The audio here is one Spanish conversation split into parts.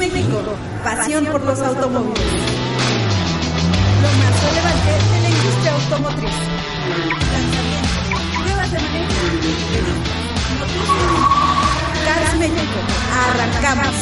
Cars México, pasión por los automóviles. Lo más relevante de la industria automotriz. Lanzamientos, pruebas de manejo, noticias. Cars México, arrancamos.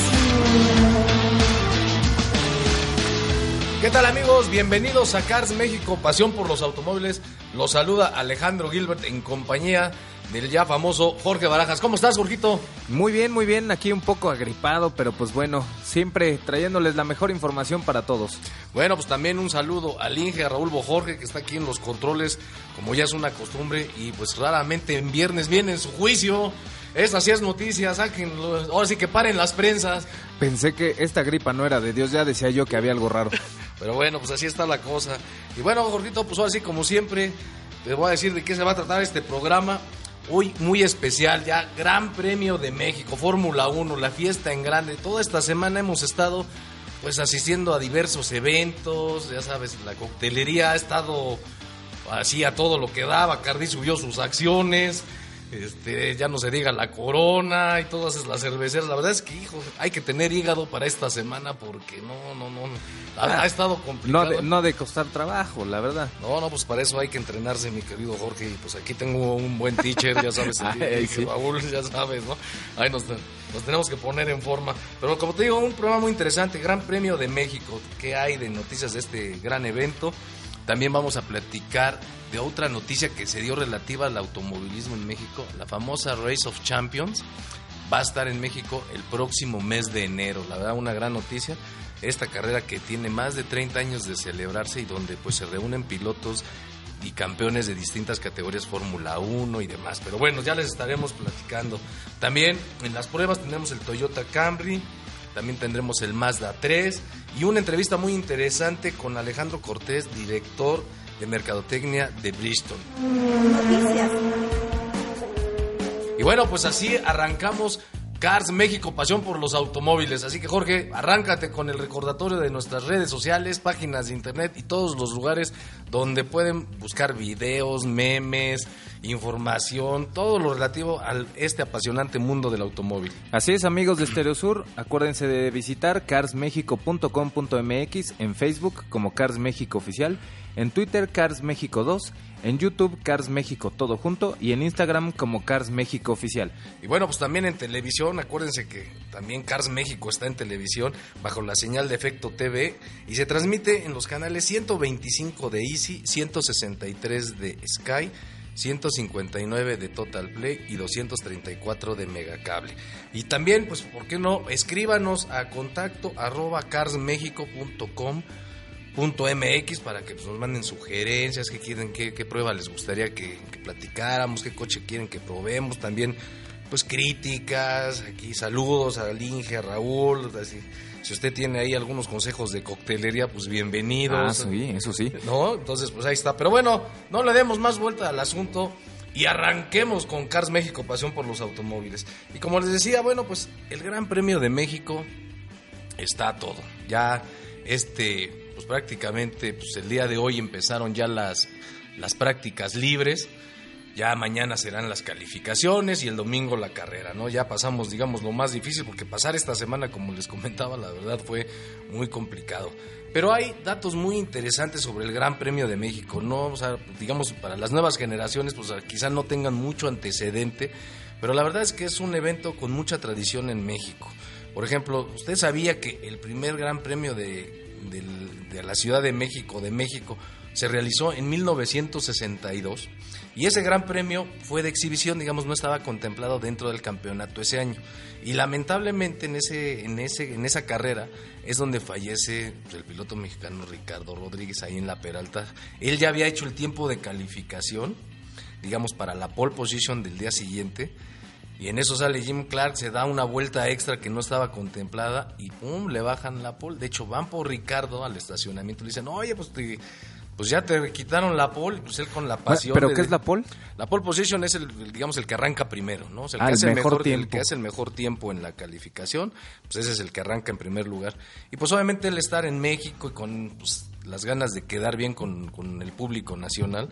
¿Qué tal amigos? Bienvenidos a Cars México, pasión por los automóviles. Los saluda Alejandro Gilbert en compañía del ya famoso Jorge Barajas. ¿Cómo estás, Jorgito? Muy bien, muy bien. Aquí un poco agripado, pero pues bueno, siempre trayéndoles la mejor información para todos. Bueno, pues también un saludo al Inge, a Raúl Bojorge, que está aquí en los controles, como ya es una costumbre, y pues raramente en viernes viene en su juicio. Estas sí es noticia, saquen, ahora sí que paren las prensas. Pensé que esta gripa no era de Dios, ya decía yo que había algo raro. Pero bueno, pues así está la cosa. Y bueno, Jorgito, pues ahora sí, como siempre, te voy a decir de qué se va a tratar este programa. Hoy muy especial, ya Gran Premio de México, Fórmula 1, la fiesta en grande. Toda esta semana hemos estado pues asistiendo a diversos eventos, ya sabes, la coctelería ha estado así a todo lo que daba, Cardi subió sus acciones, este, ya no se diga la corona y todas las cerveceras. La verdad es que, hijo, hay que tener hígado para esta semana porque no, no, no, ha, ha estado No complicado. de, no de costar trabajo, la verdad. No, no, pues para eso hay que entrenarse, mi querido Jorge. Y pues aquí tengo un buen teacher, ya sabes, el Ay, sí. Raúl, ya sabes, ¿no? Ahí nos, nos tenemos que poner en forma. Pero como te digo, un programa muy interesante, Gran Premio de México. ¿Qué hay de noticias de este gran evento? También vamos a platicar de otra noticia que se dio relativa al automovilismo en México, la famosa Race of Champions. Va a estar en México el próximo mes de enero. La verdad, una gran noticia. Esta carrera que tiene más de 30 años de celebrarse y donde pues se reúnen pilotos y campeones de distintas categorías Fórmula 1 y demás. Pero bueno, ya les estaremos platicando. También en las pruebas tenemos el Toyota Camry, también tendremos el Mazda 3 y una entrevista muy interesante con Alejandro Cortés, director de Mercadotecnia de Bristol. Noticias. Y bueno, pues así arrancamos Cars México, pasión por los automóviles. Así que Jorge, arráncate con el recordatorio de nuestras redes sociales, páginas de internet y todos los lugares donde pueden buscar videos, memes, información, todo lo relativo a este apasionante mundo del automóvil. Así es, amigos de Stereo Sur, acuérdense de visitar carsmexico.com.mx en Facebook como Cars México Oficial, en Twitter Cars México 2, en YouTube Cars México Todo Junto y en Instagram como Cars México Oficial. Y bueno, pues también en televisión, acuérdense que también Cars México está en televisión bajo la señal de Efecto TV y se transmite en los canales 125 de Easy, 163 de Sky, 159 de Total Play y 234 de Megacable. Y también, pues, ¿por qué no? Escríbanos a contacto arroba MX para que pues, nos manden sugerencias, qué quieren, qué, qué prueba les gustaría que, que platicáramos, qué coche quieren que probemos, también pues críticas, aquí saludos a Inge, a Raúl, así, si usted tiene ahí algunos consejos de coctelería, pues Ah, bienvenidos. sí, eso sí. ¿No? Entonces, pues ahí está. Pero bueno, no le demos más vuelta al asunto y arranquemos con Cars México, pasión por los automóviles. Y como les decía, bueno, pues el Gran Premio de México está todo. Ya este, pues prácticamente, pues el día de hoy empezaron ya las, las prácticas libres. Ya mañana serán las calificaciones y el domingo la carrera, ¿no? Ya pasamos, digamos, lo más difícil porque pasar esta semana, como les comentaba, la verdad fue muy complicado. Pero hay datos muy interesantes sobre el Gran Premio de México, ¿no? O sea, digamos, para las nuevas generaciones, pues quizá no tengan mucho antecedente, pero la verdad es que es un evento con mucha tradición en México. Por ejemplo, ¿usted sabía que el primer Gran Premio de, de la Ciudad de México, de México, se realizó en 1962? Y ese Gran Premio fue de exhibición, digamos, no estaba contemplado dentro del campeonato ese año. Y lamentablemente en, ese, en, ese, en esa carrera es donde fallece el piloto mexicano Ricardo Rodríguez ahí en la Peralta. Él ya había hecho el tiempo de calificación, digamos, para la pole position del día siguiente. Y en eso sale Jim Clark, se da una vuelta extra que no estaba contemplada y pum, le bajan la pole. De hecho, van por Ricardo al estacionamiento y le dicen, oye, pues te- pues ya te quitaron la pole, pues él con la pasión. ¿Pero de- qué es la pole? La pole position es el, digamos, el que arranca primero, ¿no? O sea, el, Ah, que el hace el mejor mejor, el que hace el mejor tiempo en la calificación, pues ese es el que arranca en primer lugar. Y pues obviamente el estar en México y con pues, las ganas de quedar bien con, con el público nacional,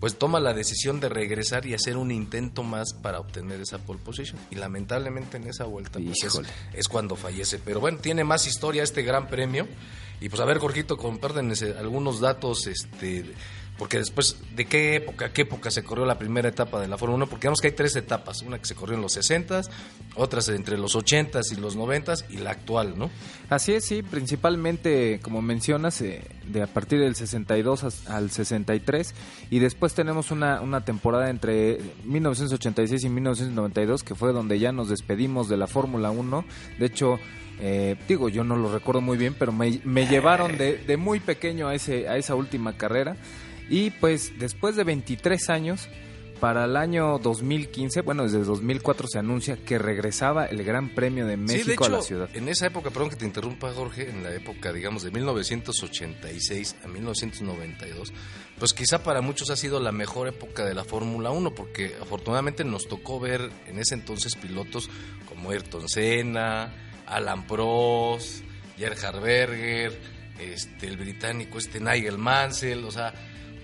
pues toma la decisión de regresar y hacer un intento más para obtener esa pole position. Y lamentablemente en esa vuelta pues, es, cuando fallece. Pero bueno, tiene más historia este gran premio. Y pues a ver, Jorgito, compártenos eh, algunos datos, este, porque después, ¿de qué época, qué época se corrió la primera etapa de la Fórmula 1? Porque vemos que hay tres etapas, una que se corrió en los 60s, otras entre los 80s y los 90s y la actual, ¿no? Así es, sí, principalmente, como mencionas, eh, de a partir del 62 as- al 63, y después tenemos una, una temporada entre 1986 y 1992, que fue donde ya nos despedimos de la Fórmula 1. De hecho, eh, digo, yo no lo recuerdo muy bien, pero me, me llevaron de, de muy pequeño a, ese, a esa última carrera, y pues después de 23 años... Para el año 2015, bueno, desde 2004 se anuncia que regresaba el Gran Premio de México sí, de hecho, a la ciudad. en esa época, perdón que te interrumpa, Jorge, en la época, digamos, de 1986 a 1992, pues quizá para muchos ha sido la mejor época de la Fórmula 1, porque afortunadamente nos tocó ver en ese entonces pilotos como Ayrton Senna, Alan Prost, Gerhard Berger, este, el británico este Nigel Mansell, o sea,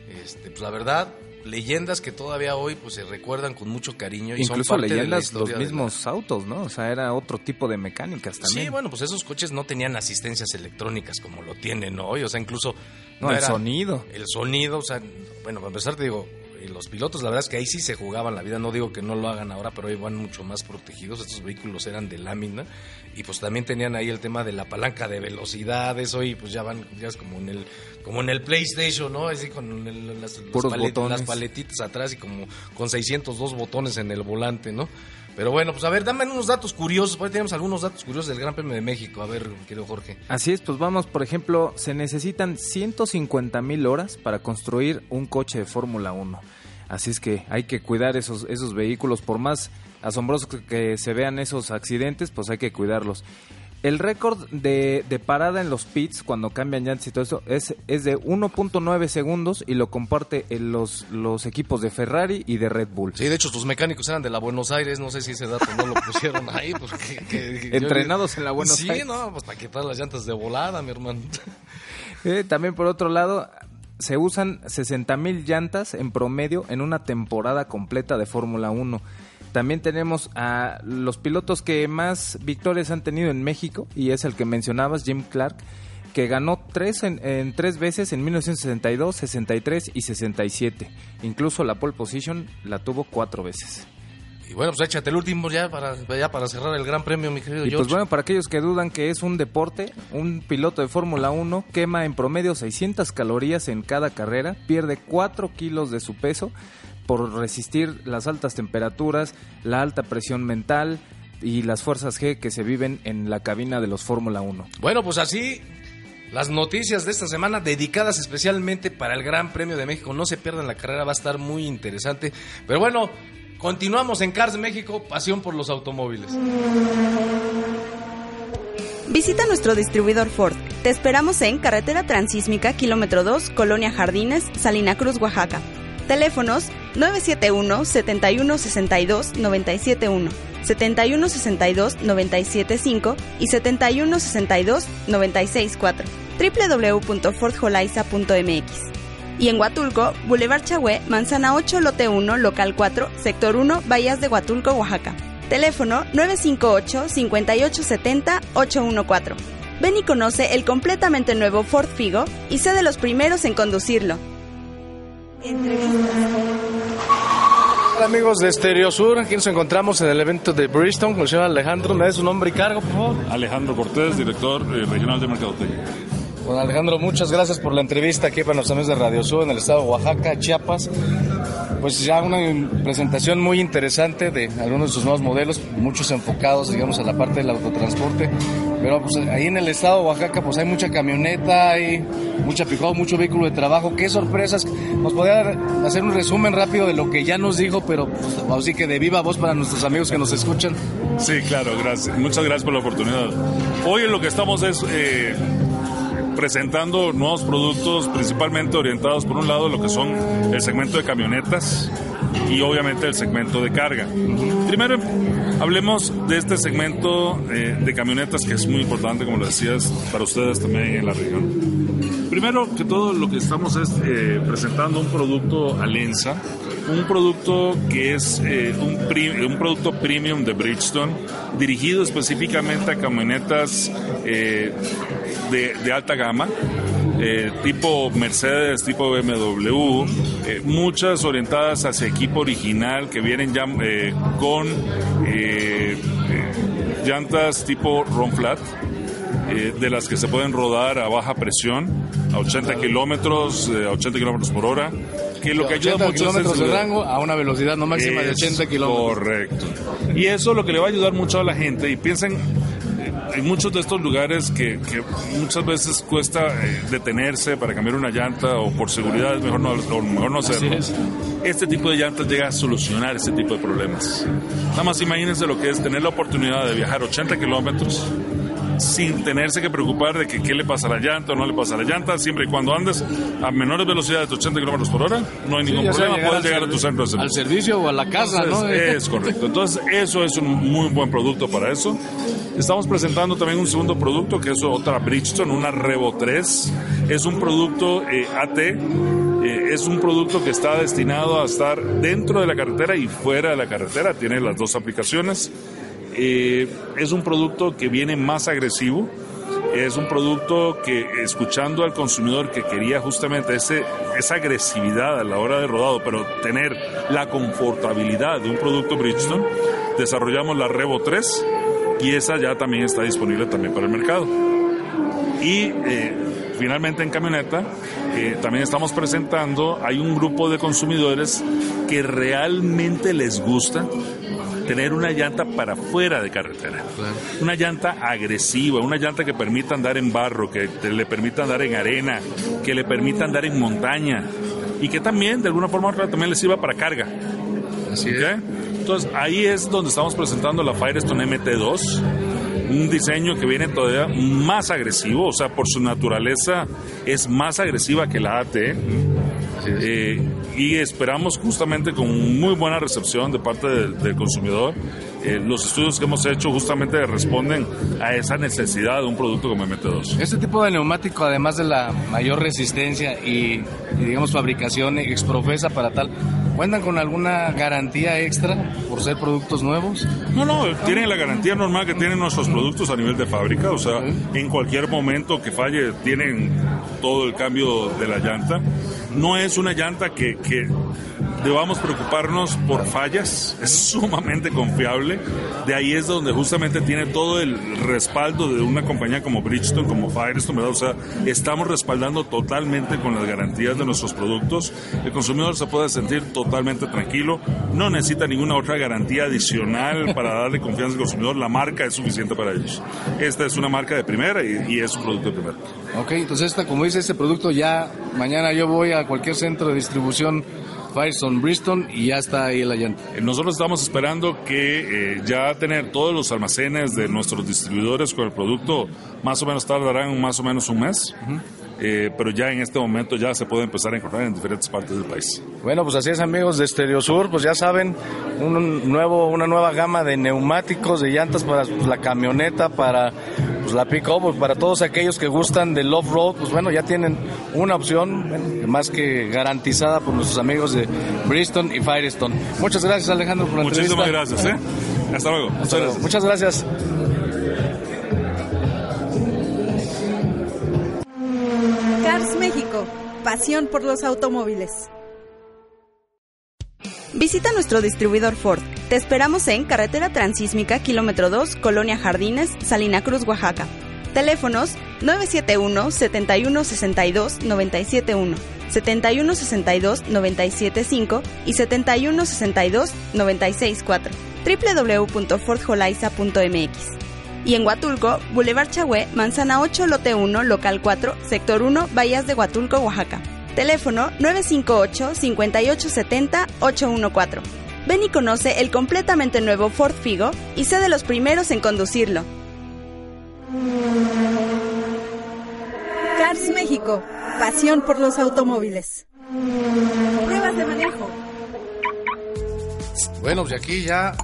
este, pues la verdad, leyendas que todavía hoy pues se recuerdan con mucho cariño y son Incluso parte de la leyendas los de la- mismos autos, ¿no? O sea, era otro tipo de mecánicas también. Sí, bueno, pues esos coches no tenían asistencias electrónicas como lo tienen hoy, o sea, incluso... No, el era- sonido. El sonido, o sea, bueno, para empezar te digo, los pilotos la verdad es que ahí sí se jugaban la vida, no digo que no lo hagan ahora, pero hoy van mucho más protegidos, estos vehículos eran de lámina y pues también tenían ahí el tema de la palanca de velocidades, hoy pues ya van, ya es como en el como en el PlayStation, ¿no? Así con el- las, las paletitas atrás y como con 602 botones en el volante, ¿no? Pero bueno, pues a ver, dame unos datos curiosos. Por ahí tenemos algunos datos curiosos del Gran Premio de México. A ver, querido Jorge. Así es, pues vamos, por ejemplo, se necesitan 150 mil horas para construir un coche de Fórmula 1. Así es que hay que cuidar esos, esos vehículos, por más asombrosos que se vean esos accidentes, pues hay que cuidarlos. El récord de, de parada en los pits cuando cambian llantas y todo eso es, es de 1.9 segundos y lo comparte en los, los equipos de Ferrari y de Red Bull. Sí, de hecho, tus mecánicos eran de la Buenos Aires. No sé si ese dato no lo pusieron ahí. Pues, que- que- yo- Entrenados en la Buenos sí, Aires. no, pues para quitar las llantas de volada, mi hermano. Eh, también por otro lado, se usan 60 mil llantas en promedio en una temporada completa de Fórmula 1. También tenemos a los pilotos que más victorias han tenido en México, y es el que mencionabas, Jim Clark, que ganó tres en, en tres veces en 1962, 63 y 67. Incluso la pole position la tuvo cuatro veces. Y bueno, pues échate el último ya para, ya para cerrar el Gran Premio, mi querido Y George. pues bueno, para aquellos que dudan que es un deporte, un piloto de Fórmula 1 quema en promedio 600 calorías en cada carrera, pierde 4 kilos de su peso por resistir las altas temperaturas, la alta presión mental y las fuerzas G que se viven en la cabina de los Fórmula 1. Bueno, pues así las noticias de esta semana dedicadas especialmente para el Gran Premio de México. No se pierdan la carrera, va a estar muy interesante. Pero bueno, continuamos en Cars México, pasión por los automóviles. Visita nuestro distribuidor Ford. Te esperamos en Carretera Transísmica, kilómetro 2, Colonia Jardines, Salina Cruz, Oaxaca. Teléfonos 971-7162-971, 7162-975 y 7162-964. www.fordjolaiza.mx y en Huatulco, Boulevard Chagüe, Manzana 8, Lote 1, Local 4, Sector 1, Bahías de Huatulco, Oaxaca. Teléfono 958-5870-814. Ven y conoce el completamente nuevo Ford Figo y sé de los primeros en conducirlo. Hola amigos de Stereo Sur, aquí nos encontramos en el evento de Bristol con el señor Alejandro. ¿Me da su nombre y cargo, por favor? Alejandro Cortés, director eh, regional de Mercadotecnia. Bueno, Alejandro, muchas gracias por la entrevista aquí para nuestros amigos de Radio Sur en el estado de Oaxaca, Chiapas. Pues ya una presentación muy interesante de algunos de sus nuevos modelos, muchos enfocados, digamos, a la parte del autotransporte. Pero pues ahí en el estado de Oaxaca, pues hay mucha camioneta, hay mucha picó, mucho vehículo de trabajo. ¿Qué sorpresas? ¿Nos podría hacer un resumen rápido de lo que ya nos dijo, pero pues, así que de viva voz para nuestros amigos que nos escuchan? Sí, claro, gracias. Muchas gracias por la oportunidad. Hoy en lo que estamos es... Eh, presentando nuevos productos principalmente orientados por un lado lo que son el segmento de camionetas y obviamente el segmento de carga. Primero hablemos de este segmento eh, de camionetas que es muy importante, como lo decías, para ustedes también en la región. Primero que todo lo que estamos es eh, presentando un producto Alenza, un producto que es eh, un, un, producto premium de Bridgestone, dirigido específicamente a camionetas de, alta gama, eh, tipo Mercedes, tipo BMW, eh, muchas orientadas hacia equipo original que vienen ya eh, con llantas tipo Ron Flat. de las que se pueden rodar a baja presión, a 80 kilómetros, a 80 kilómetros por hora, que lo que ayuda mucho kilómetros de rango a una velocidad no máxima de 80 kilómetros. Correcto. Y eso lo que le va a ayudar mucho a la gente, y piensen hay muchos de estos lugares que, muchas veces cuesta eh, detenerse para cambiar una llanta o por seguridad es mejor no, mejor no hacerlo. Este tipo de llantas llega a solucionar este tipo de problemas. Nada más imagínense lo que es tener la oportunidad de viajar 80 kilómetros sin tenerse que preocupar de que qué le pasa a la llanta o no le pasa a la llanta, siempre y cuando andes a menores velocidades de 80 kilómetros por hora, no hay ningún problema, puedes llegar a tu centro de servicio. Al servicio o a la casa, ¿no? Es correcto. Entonces, eso es un muy buen producto para eso. Estamos presentando también un segundo producto que es otra Bridgestone, una Revo 3. Es un producto eh, AT. Eh, es un producto que está destinado a estar dentro de la carretera y fuera de la carretera. Tiene las dos aplicaciones. Eh, es un producto que viene más agresivo. Es un producto que, escuchando al consumidor que quería justamente ese, esa agresividad a la hora de rodado, pero tener la confortabilidad de un producto Bridgestone, desarrollamos la Revo 3 y esa ya también está disponible también para el mercado. Y eh, finalmente en camioneta eh, también estamos presentando, hay un grupo de consumidores que realmente les gusta tener una llanta para fuera de carretera. Una llanta agresiva, una llanta que permita andar en barro, que le permita andar en arena, que le permita andar en montaña y que también de alguna forma u otra también le sirva para carga. Así Entonces ahí es donde estamos presentando la Firestone MT2 un diseño que viene todavía más agresivo, o sea, por su naturaleza es más agresiva que la AT. Eh, y esperamos justamente con muy buena recepción de parte del, consumidor. Eh, los estudios que hemos hecho justamente responden a esa necesidad de un producto como MT2. Este tipo de neumático, además de la mayor resistencia y, y digamos fabricación exprofesa para tal, ¿Cuentan con alguna garantía extra por ser productos nuevos? No, no, tienen la garantía normal que tienen nuestros productos a nivel de fábrica, o sea, en cualquier momento que falle tienen todo el cambio de la llanta. No es una llanta que, que debamos preocuparnos por fallas, es sumamente confiable. De ahí es donde justamente tiene todo el respaldo de una compañía como Bridgestone, como Firestone, ¿verdad? O sea, estamos respaldando totalmente con las garantías de nuestros productos. El consumidor se puede sentir totalmente tranquilo, no necesita ninguna otra garantía adicional para darle confianza al consumidor, la marca es suficiente para ellos. Esta es una marca de primera y, es un producto de primera. Ok, entonces esta, como dice este producto, ya mañana yo voy a cualquier centro de distribución Firestone Bristol y ya está ahí la llanta. Eh, nosotros estamos esperando que eh, ya tener todos los almacenes de nuestros distribuidores con el producto más o menos tardarán más o menos un mes. Eh, pero ya en este momento ya se puede empezar a encontrar en diferentes partes del país. Bueno, pues así es amigos de Stereo Sur, pues ya saben, un nuevo, una nueva gama de neumáticos, de llantas para la camioneta, para pues, la pick-up, pues, para todos aquellos que gustan del off-road, pues bueno, ya tienen una opción más que garantizada por nuestros amigos de Bristol y Firestone. Muchas gracias Alejandro por la Muchísimas gracias, ¿eh? Hasta luego. Muchas gracias. México, pasión por los automóviles. Visita nuestro distribuidor Ford. Te esperamos en Carretera Transísmica, kilómetro 2, Colonia Jardines, Salina Cruz, Oaxaca. Teléfonos 971 7162 971 7162-975 y 7162-964 www.fordholaiza.mx y en Huatulco, Boulevard Chagüe, Manzana 8, Lote 1, Local 4, Sector 1, Bahías de Huatulco, Oaxaca. Teléfono 958-5870-814. Ven y conoce el completamente nuevo Ford Figo y sé de los primeros en conducirlo. Cars México, pasión por los automóviles. Pruebas de manejo. Bueno, pues aquí ya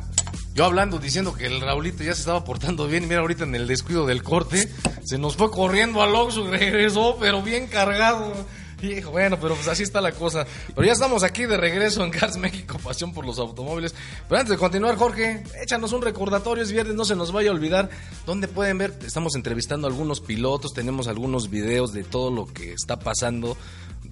yo hablando, diciendo que el Raulito ya se estaba portando bien, y mira ahorita en el descuido del corte, se nos fue corriendo al Oxxo regresó, pero bien cargado. Hijo, bueno, pero pues así está la cosa. Pero ya estamos aquí de regreso en Cars México, pasión por los automóviles. Pero antes de continuar, Jorge, échanos un recordatorio, es viernes, no se nos vaya a olvidar. ¿Dónde pueden ver? Estamos entrevistando a algunos pilotos, tenemos algunos videos de todo lo que está pasando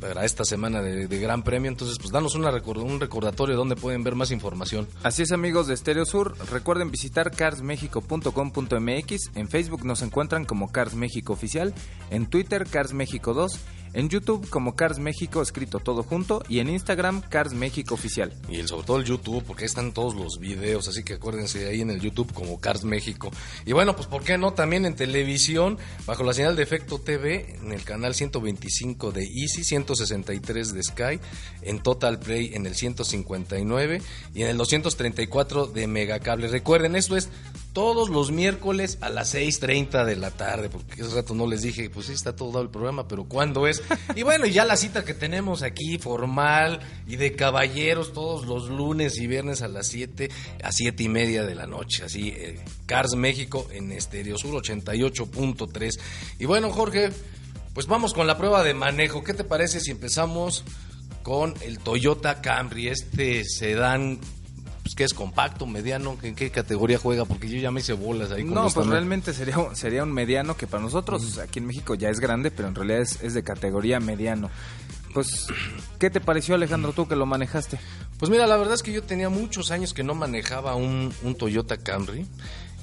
para esta semana de, Gran Premio. Entonces, pues danos una record- un recordatorio donde pueden ver más información. Así es amigos de Stereo Sur, recuerden visitar carsmexico.com.mx, en Facebook nos encuentran como Cars México Oficial, en Twitter Cars México 2, en YouTube como Cars México escrito todo junto y en Instagram Cars México Oficial. Y sobre todo el YouTube, porque ahí están todos los videos, así que acuérdense ahí en el YouTube como Cars México. Y bueno, pues ¿por qué no? También en televisión, bajo la señal de Efecto TV, en el canal 125 de Easy, 163 de Sky, en Total Play en el 159 y en el 234 de Megacable. Recuerden, esto es todos los miércoles a las 6.30 de la tarde, porque ese rato no les dije, pues sí está todo dado el programa, pero ¿cuándo es? Y bueno, y ya la cita que tenemos aquí, formal y de caballeros, todos los lunes y viernes a las 7, a 7 y media de la noche, así, eh, Cars México en Estereo Sur 88.3. Y bueno, Jorge, pues vamos con la prueba de manejo. ¿Qué te parece si empezamos con el Toyota Camry, este sedán pues, que es compacto, mediano, ¿en qué categoría juega? Porque yo ya me hice bolas ahí con No, pues realmente sería, un- sería un mediano que para nosotros aquí en México ya es grande, pero en realidad es, es de categoría mediano. Pues, ¿qué te pareció Alejandro tú que lo manejaste? Pues mira, la verdad es que yo tenía muchos años que no manejaba un, un Toyota Camry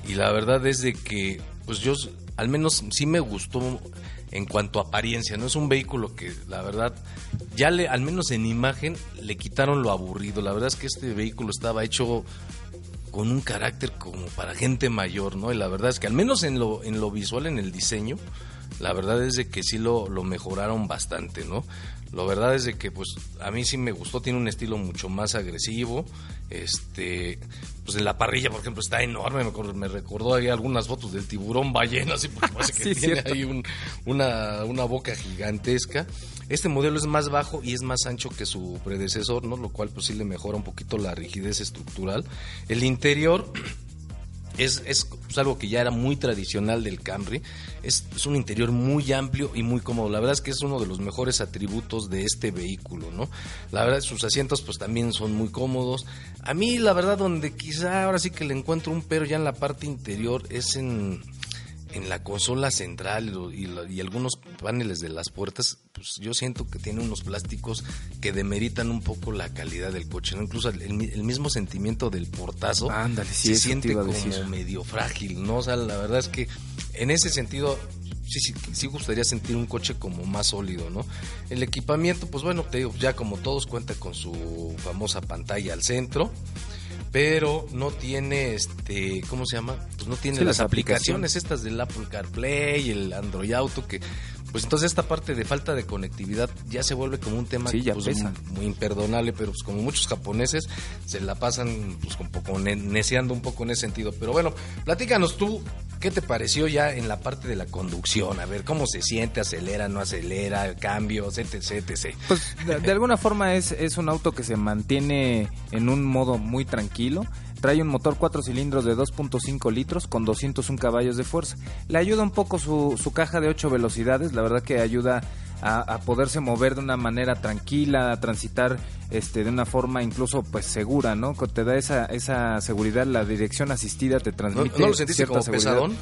y la verdad es de que, pues yo al menos sí me gustó en cuanto a apariencia, ¿no? Es un vehículo que la verdad ya le, al menos en imagen, le quitaron lo aburrido. La verdad es que este vehículo estaba hecho con un carácter como para gente mayor, ¿no? Y la verdad es que al menos en lo, en lo visual, en el diseño, la verdad es de que sí lo, lo mejoraron bastante, ¿no? La verdad es de que pues a mí sí me gustó, tiene un estilo mucho más agresivo, este, pues en la parrilla, por ejemplo, está enorme, me, recordó ahí algunas fotos del tiburón ballena, así porque parece que Sí, tiene cierto. ahí un- una, una boca gigantesca. Este modelo es más bajo y es más ancho que su predecesor, ¿no? Lo cual pues sí le mejora un poquito la rigidez estructural. El interior es, es pues, algo que ya era muy tradicional del Camry. Es, es un interior muy amplio y muy cómodo. La verdad es que es uno de los mejores atributos de este vehículo, ¿no? La verdad, sus asientos pues también son muy cómodos. A mí, la verdad, donde quizá ahora sí que le encuentro un pero ya en la parte interior es en, en la consola central y, y algunos paneles de las puertas, pues yo siento que tiene unos plásticos que demeritan un poco la calidad del coche, ¿no? Incluso el, el mi- el mismo sentimiento del portazo Ándale, sí, se siente como decir. medio frágil, ¿no? O sea, la verdad es que en ese sentido sí, sí, sí gustaría sentir un coche como más sólido, ¿no? El equipamiento, pues bueno, te digo, ya como todos cuenta con su famosa pantalla al centro, pero no tiene, este, ¿cómo se llama? Pues no tiene Sí, las las aplicaciones estas del Apple CarPlay, el Android Auto, que pues entonces esta parte de falta de conectividad ya se vuelve como un tema Sí, ya pues, pesa. muy imperdonable, pero pues como muchos japoneses se la pasan pues un poco ne- neceando un poco en ese sentido. Pero bueno, platícanos tú, ¿qué te pareció ya en la parte de la conducción? A ver, ¿cómo se siente? ¿Acelera, no acelera? ¿Cambios? etc, etc. Pues de, de alguna forma es, es un auto que se mantiene en un modo muy tranquilo. Trae un motor 4 cilindros de 2.5 litros con 201 caballos de fuerza. Le ayuda un poco su, su caja de 8 velocidades, la verdad que ayuda a, a poderse mover de una manera tranquila, a transitar este, de una forma incluso pues segura, ¿no? Que Te da esa, esa seguridad, la dirección asistida te ¿No, transmite no lo sentiste cierta como seguridad. pesadón?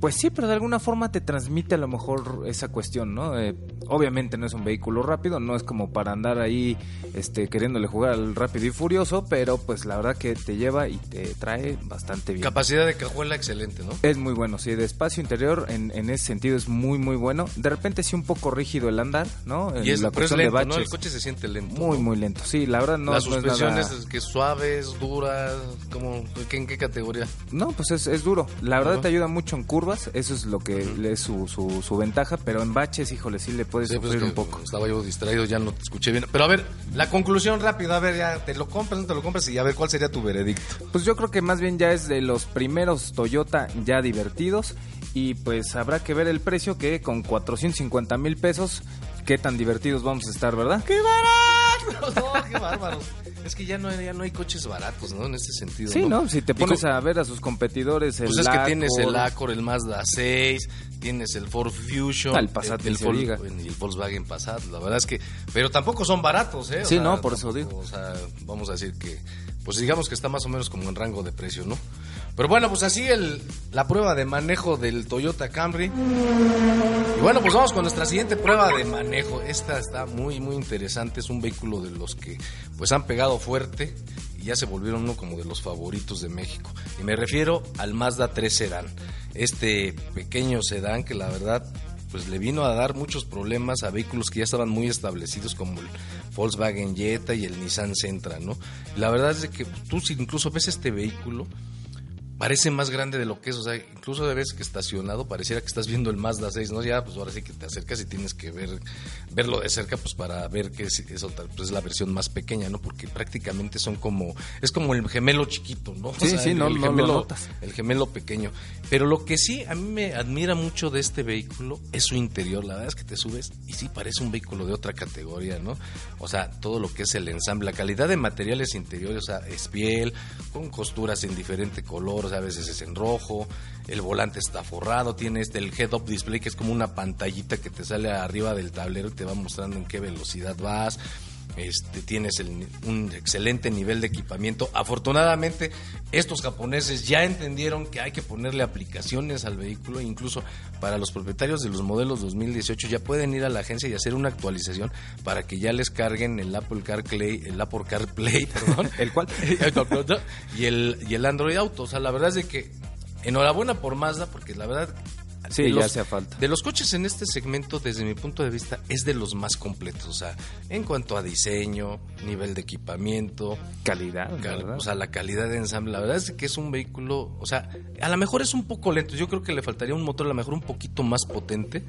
Pues sí, pero de alguna forma te transmite a lo mejor esa cuestión, ¿no? Eh, obviamente no es un vehículo rápido, no es como para andar ahí este, queriéndole jugar al rápido y furioso, pero pues la verdad que te lleva y te trae bastante bien. Capacidad de cajuela excelente, ¿no? Es muy bueno, sí, de espacio interior en, en ese sentido es muy, muy bueno. De repente sí un poco rígido el andar, ¿no? Y es la pero es de lento, ¿no? baches. El coche se siente lento. Muy, ¿no? muy lento. Sí, la verdad no, Las no es nada- que suaves, duras, como ¿qué- ¿en qué categoría? No, pues es, es duro. La verdad te ayuda mucho en curvas, eso es lo que le es su, su, su ventaja, pero en baches, híjole, sí le puedes Sí, pues que un poco. Estaba yo distraído, ya no te escuché bien. Pero a ver, la conclusión rápida, a ver, ya te lo compras, no te lo compras y a ver cuál sería tu veredicto. Pues yo creo que más bien ya es de los primeros Toyota ya divertidos y pues habrá que ver el precio que con 450 mil pesos, qué tan divertidos vamos a estar, ¿verdad? ¡Qué barato! No, qué bárbaros. Es que ya no, hay- ya no hay coches baratos, ¿no? En este sentido. Sí, ¿no? Si te pones a ver a sus competidores, el Pues es que tienes el Accord, Accord, el Mazda 6, tienes el Ford Fusion, Ah, el Passat el, Vol- y el Volkswagen Passat. La verdad es que, pero tampoco son baratos, ¿eh? O Sí, sea, no, por eso digo. O sea, vamos a decir que, pues digamos que está más o menos como en rango de precio, ¿no? Pero bueno, pues así el, la prueba de manejo del Toyota Camry. Y bueno, pues vamos con nuestra siguiente prueba de manejo. Esta está muy, muy interesante. Es un vehículo de los que pues han pegado fuerte y ya se volvieron uno como de los favoritos de México. Y me refiero al Mazda 3 Sedan. Este pequeño sedán que la verdad pues le vino a dar muchos problemas a vehículos que ya estaban muy establecidos como el Volkswagen Jetta y el Nissan Sentra, ¿no? La verdad es que tú si incluso ves este vehículo parece más grande de lo que es, o sea, incluso de vez que estacionado pareciera que estás viendo el Mazda 6, ¿no? Ya, pues ahora sí que te acercas y tienes que ver verlo de cerca, pues para ver que es, es otra, pues es la versión más pequeña, ¿no? Porque prácticamente son como, es como el gemelo chiquito, ¿no? O Sí, sí, el, no- el no lo gemelo, notas. el gemelo pequeño. Pero lo que sí a mí me admira mucho de este vehículo es su interior. La verdad es que te subes y sí parece un vehículo de otra categoría, ¿no? O sea, todo lo que es el ensamble, la calidad de materiales interiores, o sea, es piel, con costuras en diferente color, a veces es en rojo, el volante está forrado, tiene este el head-up display que es como una pantallita que te sale arriba del tablero y te va mostrando en qué velocidad vas. Este, tienes el- un excelente nivel de equipamiento. Afortunadamente, estos japoneses ya entendieron que hay que ponerle aplicaciones al vehículo. Incluso para los propietarios de los modelos 2018 ya pueden ir a la agencia y hacer una actualización para que ya les carguen el Apple CarPlay, el Apple CarPlay, perdón, ¿El cual? y el y el Android Auto. O sea, la verdad es de que enhorabuena por Mazda, porque la verdad Sí, de ya hacía falta. De los coches en este segmento, desde mi punto de vista, es de los más completos. O sea, en cuanto a diseño, nivel de equipamiento, Calidad, o sea, la calidad de ensamble. La verdad es que es un vehículo, o sea, a lo mejor es un poco lento. Yo creo que le faltaría un motor a lo mejor un poquito más potente.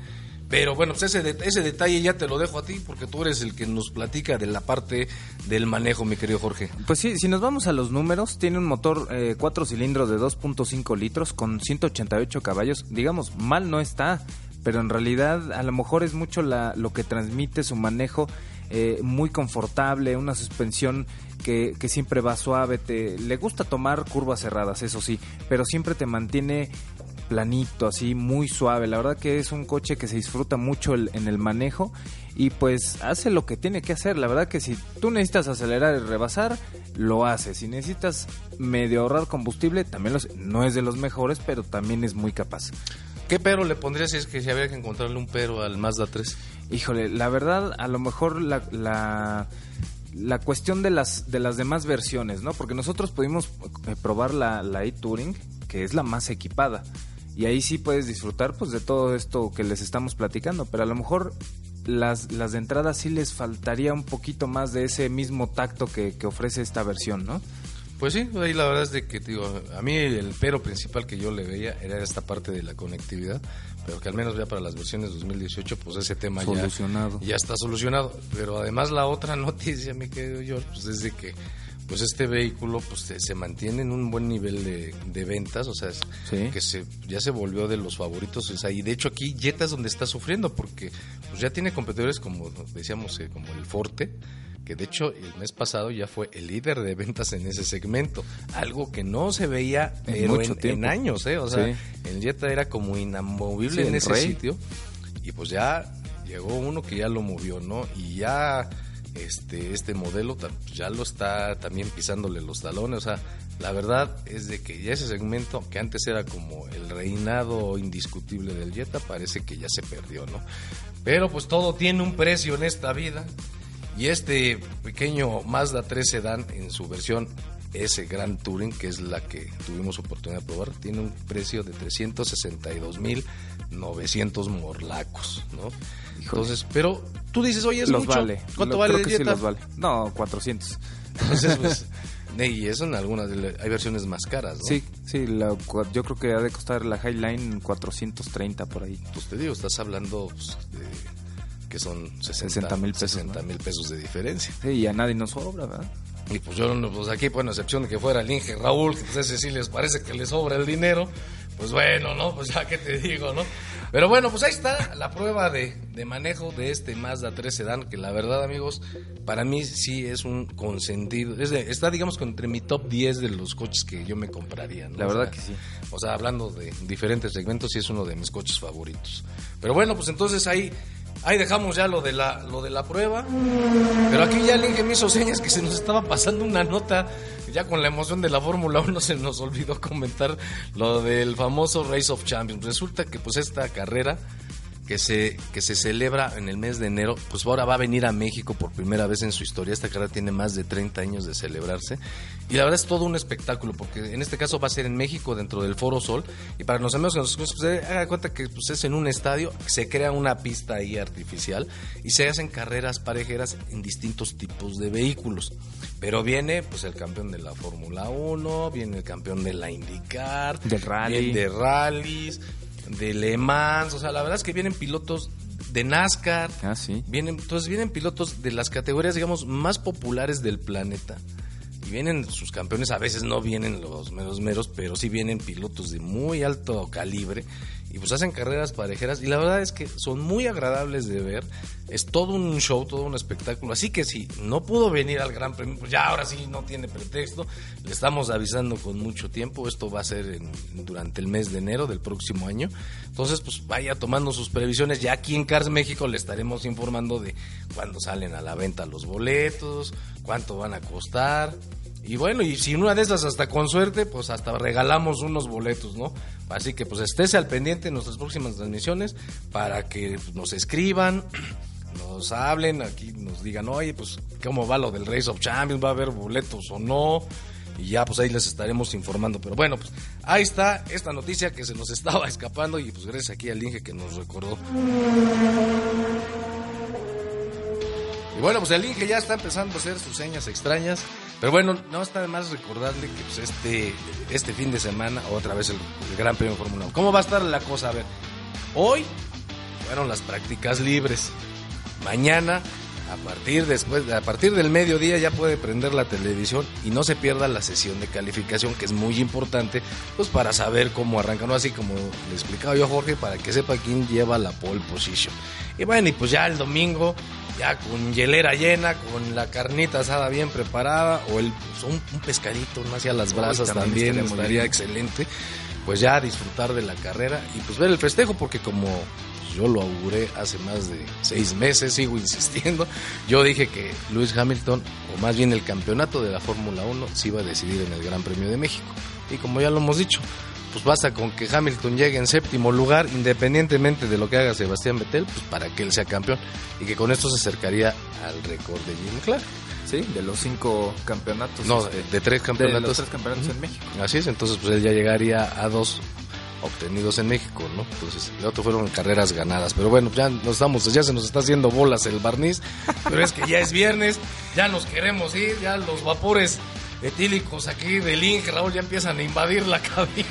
Pero bueno, pues ese, ese detalle ya te lo dejo a ti porque tú eres el que nos platica de la parte del manejo, mi querido Jorge. Pues sí, si nos vamos a los números, tiene un motor eh, cuatro cilindros de 2.5 litros con 188 caballos. Digamos, mal no está, pero en realidad a lo mejor es mucho la, lo que transmite su manejo. eh, muy confortable, una suspensión que, que siempre va suave, te, le gusta tomar curvas cerradas, eso sí, pero siempre te mantiene planito, así muy suave. La verdad que es un coche que se disfruta mucho el- en el manejo y pues hace lo que tiene que hacer. La verdad que si tú necesitas acelerar y rebasar, lo hace. Si necesitas medio ahorrar combustible, también lo hace. No es de los mejores, pero también es muy capaz. ¿Qué pero le pondrías si es que si había que encontrarle un pero al Mazda 3? Híjole, la verdad, a lo mejor la, la, la cuestión de las, de las demás versiones, ¿no? Porque nosotros pudimos eh, probar la, la e-Touring, que es la más equipada. Y ahí sí puedes disfrutar pues de todo esto que les estamos platicando, pero a lo mejor las, las de entrada sí les faltaría un poquito más de ese mismo tacto que, que ofrece esta versión, ¿no? Pues sí, ahí la verdad es de que, digo, a mí el pero principal que yo le veía era esta parte de la conectividad, pero que al menos ya para las versiones 2018, pues ese tema ya- Solucionado. Ya, está solucionado. Pero además la otra noticia, mi querido George, pues es de que pues este vehículo pues se, mantiene en un buen nivel de, de ventas, o sea, es- Sí. que se, ya se volvió de los favoritos, o sea, y de hecho aquí Jetta es donde está sufriendo, porque pues ya tiene competidores como decíamos, eh, como el Forte, que de hecho el mes pasado ya fue el líder de ventas en ese segmento, algo que no se veía En pero mucho en, años, ¿eh? O sea, Sí. el Jetta era como inamovible Sí, en ese rey. sitio y pues ya llegó uno que ya lo movió, ¿no? Y ya este este modelo tam- ya lo está también pisándole los talones, o sea, la verdad es de que ya ese segmento, que antes era como el reinado indiscutible del Jetta, parece que ya se perdió, ¿no? Pero pues todo tiene un precio en esta vida. Y este pequeño Mazda 3 Sedan en su versión S Grand Touring, que es la que tuvimos oportunidad de probar, tiene un precio de 362.900 morlacos, ¿no? Entonces, pero tú dices, oye, es los mucho. vale. ¿Cuánto Lo- vale creo que sí los vale. No, 400. Entonces, pues, y eso en algunas, hay versiones más caras, ¿no? Sí, sí, la yo creo que ha de costar la Highline 430 por ahí. Pues te digo, estás hablando pues, de que son 60 60 mil pesos, 60 ¿no? mil pesos de diferencia. Sí, y a nadie nos sobra, ¿verdad? Y pues yo, pues aquí, bueno, a excepción de que fuera el Inge Raúl, que pues ese sí les parece que le sobra el dinero, pues bueno, ¿no? Pues ya que te digo, ¿no? Pero bueno, pues ahí está la prueba de, de manejo de este Mazda 3 Sedan, que la verdad, amigos, para mí sí es un consentido. Es de- está, digamos, entre mi top 10 de los coches que yo me compraría, ¿no? La O verdad sea, que sí. O sea, hablando de diferentes segmentos, sí es uno de mis coches favoritos. Pero bueno, pues entonces ahí, ahí dejamos ya lo de la, lo de la prueba. Pero aquí ya el Inge me hizo señas que se nos estaba pasando una nota. Ya con la emoción de la Fórmula 1 se nos olvidó comentar lo del famoso Race of Champions. Resulta que pues esta carrera que se, que se celebra en el mes de enero, pues ahora va a venir a México por primera vez en su historia. Esta carrera tiene más de 30 años de celebrarse. Y la verdad es todo un espectáculo, porque en este caso va a ser en México, dentro del Foro Sol. Y para los amigos que nos escuchan, pues, eh, haga cuenta que pues, es en un estadio, se crea una pista ahí artificial y se hacen carreras parejeras en distintos tipos de vehículos. Pero viene pues el campeón de la Fórmula 1, viene el campeón de la IndyCar, Del rally. de rallies, de Le Mans, o sea, la verdad es que vienen pilotos de NASCAR, Ah, sí. vienen, entonces vienen pilotos de las categorías, digamos, más populares del planeta. Y vienen sus campeones, a veces no vienen los meros meros, pero sí vienen pilotos de muy alto calibre y pues hacen carreras parejeras y la verdad es que son muy agradables de ver. Es todo un show, todo un espectáculo. Así que si no pudo venir al Gran Premio, pues ya ahora sí no tiene pretexto. Le estamos avisando con mucho tiempo. Esto va a ser durante el mes de enero del próximo año. Entonces, pues vaya tomando sus previsiones. Ya aquí en Cars México le estaremos informando de cuándo salen a la venta los boletos, cuánto van a costar. Y bueno, y si una de esas hasta con suerte, pues hasta regalamos unos boletos, ¿no? Así que pues estése al pendiente en nuestras próximas transmisiones para que nos escriban, nos hablen, aquí nos digan, oye, pues cómo va lo del Race of Champions, va a haber boletos o no. Y ya pues ahí les estaremos informando. Pero bueno, pues ahí está esta noticia que se nos estaba escapando y pues gracias aquí al Inge que nos recordó. Bueno, pues el Inge ya está empezando a hacer sus señas extrañas. Pero bueno, no está de más recordarle que pues este, este fin de semana, otra vez el, Gran Premio Fórmula 1. ¿Cómo va a estar la cosa? A ver, hoy fueron las prácticas libres. Mañana, a partir, después, a partir del mediodía, ya puede prender la televisión y no se pierda la sesión de calificación, que es muy importante, pues para saber cómo arranca, ¿no? Así como le explicaba yo a Jorge, para que sepa quién lleva la pole position. Y bueno, y pues ya el domingo, ya con hielera llena, con la carnita asada bien preparada, o el, pues, un, un pescadito, ¿no? Hacia las brasas también también, estaría excelente. Pues ya disfrutar de la carrera y pues ver el festejo, porque como yo lo auguré hace más de seis meses, sigo insistiendo. Yo dije que Lewis Hamilton, o más bien el campeonato de la Fórmula 1, se iba a decidir en el Gran Premio de México. Y como ya lo hemos dicho, pues basta con que Hamilton llegue en séptimo lugar, independientemente de lo que haga Sebastián Vettel, pues para que él sea campeón. Y que con esto se acercaría al récord de Jim Clark. Sí, de los cinco campeonatos. No, este, de tres de campeonatos. los tres campeonatos en México. Así es, entonces pues él ya llegaría a dos obtenidos en México, ¿no? Entonces, el otro fueron carreras ganadas. Pero bueno, ya nos estamos, ya se nos está haciendo bolas el barniz. Pero es que ya es viernes, ya nos queremos ir, ya los vapores etílicos aquí del Inge, Raúl, ya empiezan a invadir la cabina.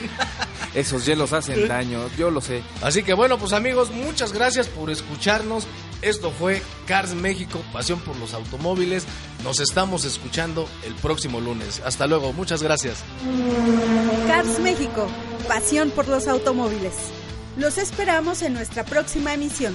Esos hielos hacen daño, yo lo sé. Así que bueno, pues amigos, muchas gracias por escucharnos. Esto fue Cars México, pasión por los automóviles. Nos estamos escuchando el próximo lunes. Hasta luego, muchas gracias. Cars México, pasión por los automóviles. Los esperamos en nuestra próxima emisión.